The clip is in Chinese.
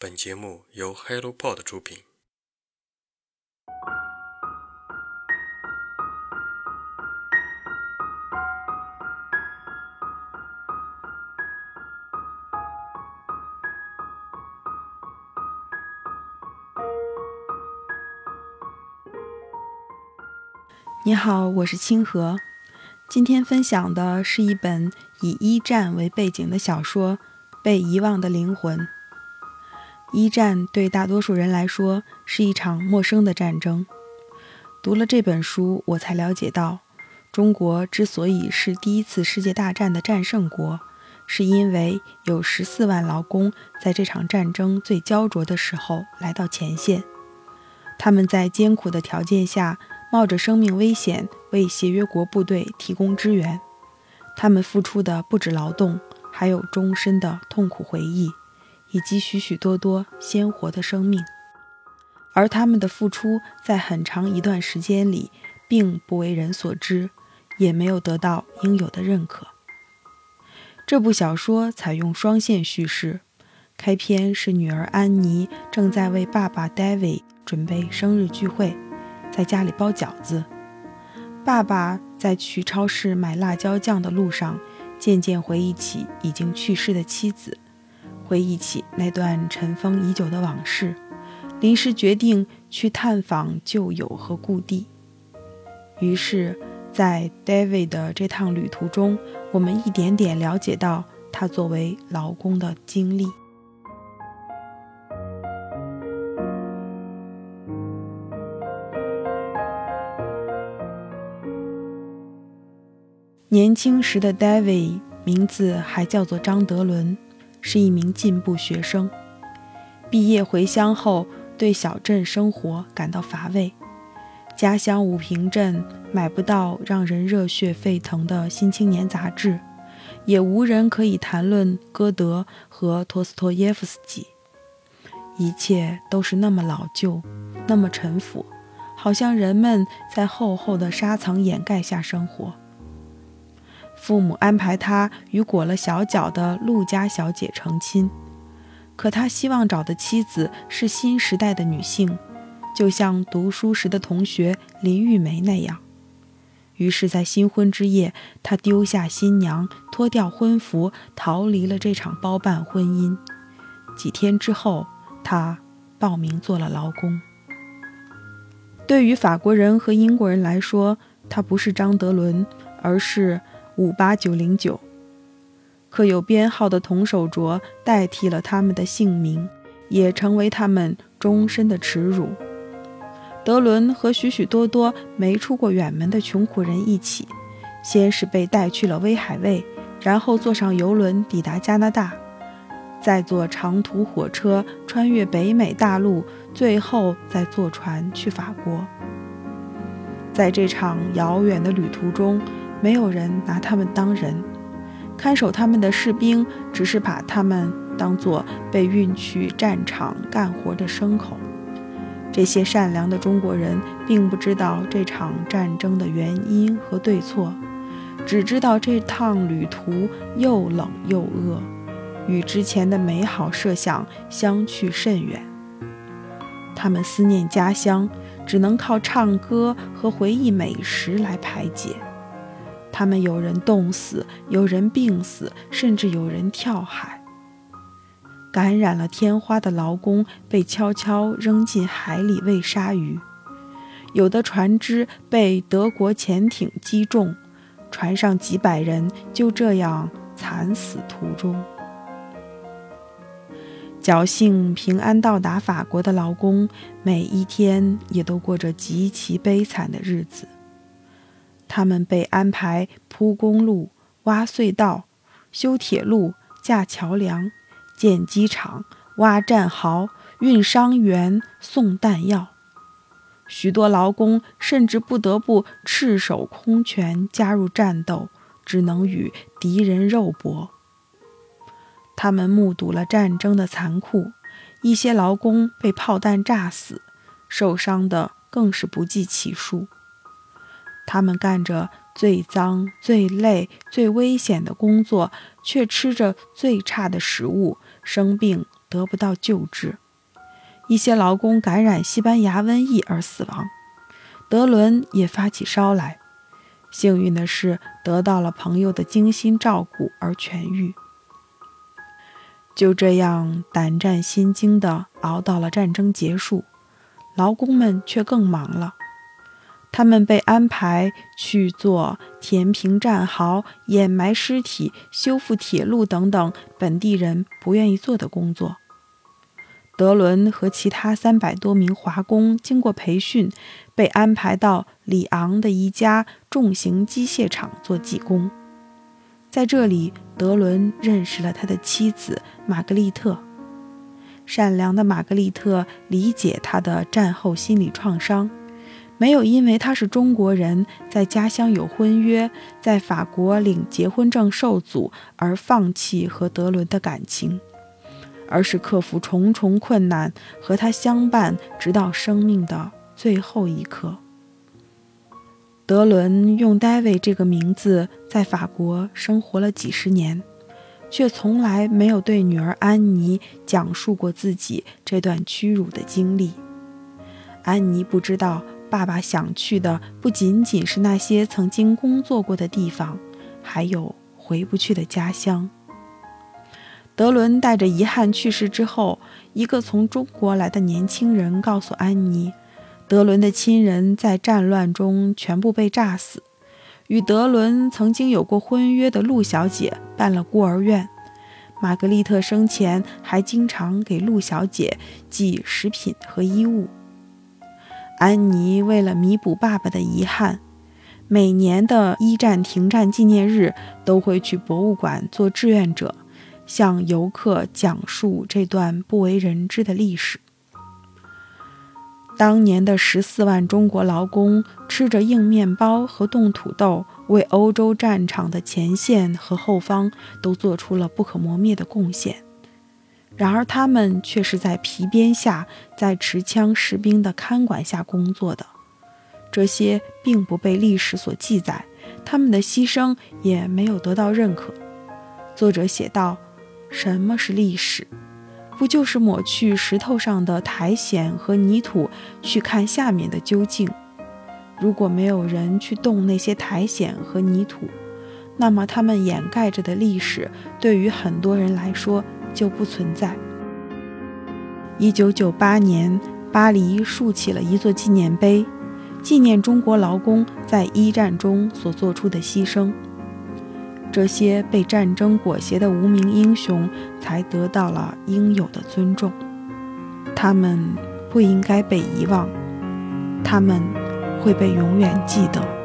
本节目由 HelloPod 出品。你好，我是清河。今天分享的是一本以一战为背景的小说《被遗忘的灵魂》。一战对大多数人来说是一场陌生的战争。读了这本书，我才了解到，中国之所以是第一次世界大战的战胜国，是因为有十四万劳工在这场战争最焦灼的时候来到前线。他们在艰苦的条件下，冒着生命危险为协约国部队提供支援。他们付出的不止劳动，还有终身的痛苦回忆。以及许许多多鲜活的生命，而他们的付出在很长一段时间里并不为人所知，也没有得到应有的认可。这部小说采用双线叙事，开篇是女儿安妮正在为爸爸 David 准备生日聚会，在家里包饺子。爸爸在去超市买辣椒酱的路上，渐渐回忆起已经去世的妻子。回忆起那段尘封已久的往事，临时决定去探访旧友和故地。于是，在 David 的这趟旅途中，我们一点点了解到他作为劳工的经历。年轻时的 David 名字还叫做张德伦。是一名进步学生，毕业回乡后对小镇生活感到乏味。家乡武平镇买不到让人热血沸腾的《新青年》杂志，也无人可以谈论歌德和托斯托耶夫斯基。一切都是那么老旧，那么陈腐，好像人们在厚厚的沙层掩盖下生活。父母安排他与裹了小脚的陆家小姐成亲，可他希望找的妻子是新时代的女性，就像读书时的同学林玉梅那样。于是，在新婚之夜，他丢下新娘，脱掉婚服，逃离了这场包办婚姻。几天之后，他报名做了劳工。对于法国人和英国人来说，他不是张德伦，而是。五八九零九，刻有编号的铜手镯代替了他们的姓名，也成为他们终身的耻辱。德伦和许许多多没出过远门的穷苦人一起，先是被带去了威海卫，然后坐上游轮抵达加拿大，再坐长途火车穿越北美大陆，最后再坐船去法国。在这场遥远的旅途中。没有人拿他们当人，看守他们的士兵只是把他们当作被运去战场干活的牲口。这些善良的中国人并不知道这场战争的原因和对错，只知道这趟旅途又冷又饿，与之前的美好设想相去甚远。他们思念家乡，只能靠唱歌和回忆美食来排解。他们有人冻死，有人病死，甚至有人跳海。感染了天花的劳工被悄悄扔进海里喂鲨鱼，有的船只被德国潜艇击中，船上几百人就这样惨死途中。侥幸平安到达法国的劳工，每一天也都过着极其悲惨的日子。他们被安排铺公路、挖隧道、修铁路、架桥梁、建机场、挖战壕、运伤员、送弹药。许多劳工甚至不得不赤手空拳加入战斗，只能与敌人肉搏。他们目睹了战争的残酷，一些劳工被炮弹炸死，受伤的更是不计其数。他们干着最脏、最累、最危险的工作，却吃着最差的食物，生病得不到救治，一些劳工感染西班牙瘟疫而死亡。德伦也发起烧来，幸运的是得到了朋友的精心照顾而痊愈。就这样胆战心惊地熬到了战争结束，劳工们却更忙了。他们被安排去做填平战壕、掩埋尸体、修复铁路等等本地人不愿意做的工作。德伦和其他三百多名华工经过培训，被安排到里昂的一家重型机械厂做技工。在这里，德伦认识了他的妻子玛格丽特。善良的玛格丽特理解他的战后心理创伤。没有因为他是中国人，在家乡有婚约，在法国领结婚证受阻而放弃和德伦的感情，而是克服重重困难和他相伴，直到生命的最后一刻。德伦用 David 这个名字在法国生活了几十年，却从来没有对女儿安妮讲述过自己这段屈辱的经历。安妮不知道。爸爸想去的不仅仅是那些曾经工作过的地方，还有回不去的家乡。德伦带着遗憾去世之后，一个从中国来的年轻人告诉安妮，德伦的亲人在战乱中全部被炸死。与德伦曾经有过婚约的陆小姐办了孤儿院，玛格丽特生前还经常给陆小姐寄食品和衣物。安妮为了弥补爸爸的遗憾，每年的一战停战纪念日都会去博物馆做志愿者，向游客讲述这段不为人知的历史。当年的十四万中国劳工吃着硬面包和冻土豆，为欧洲战场的前线和后方都做出了不可磨灭的贡献。然而，他们却是在皮鞭下，在持枪士兵的看管下工作的。这些并不被历史所记载，他们的牺牲也没有得到认可。作者写道：“什么是历史？不就是抹去石头上的苔藓和泥土，去看下面的究竟？如果没有人去动那些苔藓和泥土，那么他们掩盖着的历史，对于很多人来说。”就不存在。一九九八年，巴黎竖起了一座纪念碑，纪念中国劳工在一战中所做出的牺牲。这些被战争裹挟的无名英雄才得到了应有的尊重。他们不应该被遗忘，他们会被永远记得。